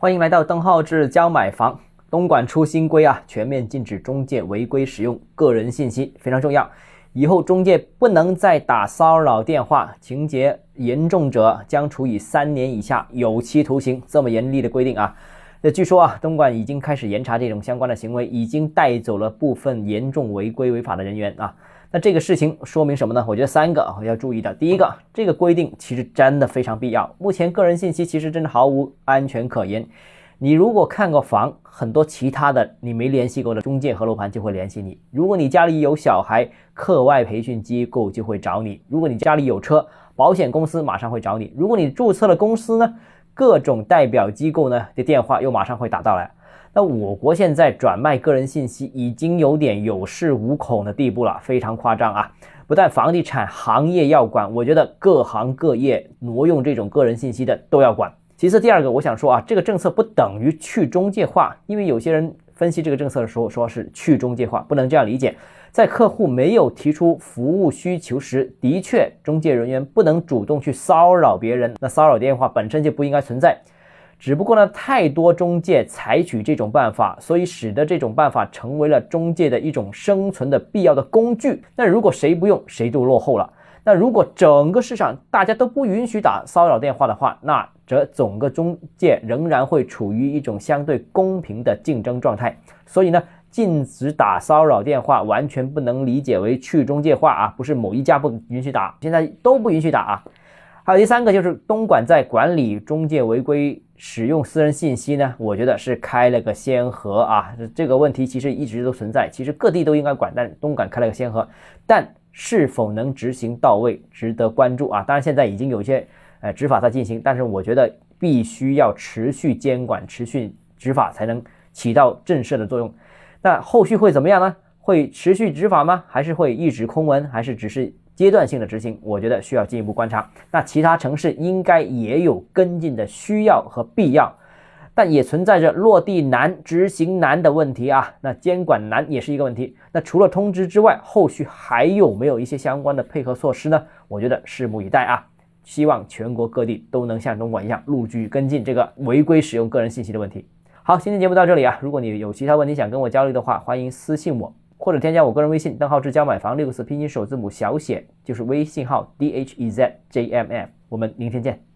欢迎来到邓浩志教买房。东莞出新规啊，全面禁止中介违规使用个人信息，非常重要。以后中介不能再打骚扰电话，情节严重者将处以三年以下有期徒刑。这么严厉的规定啊！那据说啊，东莞已经开始严查这种相关的行为，已经带走了部分严重违规违法的人员啊。那这个事情说明什么呢？我觉得三个啊要注意的。第一个，这个规定其实真的非常必要。目前个人信息其实真的毫无安全可言。你如果看过房，很多其他的你没联系过的中介和楼盘就会联系你。如果你家里有小孩，课外培训机构就会找你。如果你家里有车，保险公司马上会找你。如果你注册了公司呢，各种代表机构呢的电话又马上会打到来。那我国现在转卖个人信息已经有点有恃无恐的地步了，非常夸张啊！不但房地产行业要管，我觉得各行各业挪用这种个人信息的都要管。其次，第二个我想说啊，这个政策不等于去中介化，因为有些人分析这个政策的时候说是去中介化，不能这样理解。在客户没有提出服务需求时，的确中介人员不能主动去骚扰别人，那骚扰电话本身就不应该存在。只不过呢，太多中介采取这种办法，所以使得这种办法成为了中介的一种生存的必要的工具。那如果谁不用，谁就落后了。那如果整个市场大家都不允许打骚扰电话的话，那则整个中介仍然会处于一种相对公平的竞争状态。所以呢，禁止打骚扰电话完全不能理解为去中介化啊，不是某一家不允许打，现在都不允许打啊。还有第三个就是东莞在管理中介违规使用私人信息呢，我觉得是开了个先河啊。这个问题其实一直都存在，其实各地都应该管，但东莞开了个先河，但。是否能执行到位，值得关注啊！当然，现在已经有一些呃执法在进行，但是我觉得必须要持续监管、持续执法，才能起到震慑的作用。那后续会怎么样呢？会持续执法吗？还是会一纸空文？还是只是阶段性的执行？我觉得需要进一步观察。那其他城市应该也有跟进的需要和必要。但也存在着落地难、执行难的问题啊，那监管难也是一个问题。那除了通知之外，后续还有没有一些相关的配合措施呢？我觉得拭目以待啊。希望全国各地都能像东莞一样，陆续跟进这个违规使用个人信息的问题。好，今天节目到这里啊。如果你有其他问题想跟我交流的话，欢迎私信我，或者添加我个人微信邓浩志教买房六个字拼音首字母小写，就是微信号 d h e z j m m。我们明天见。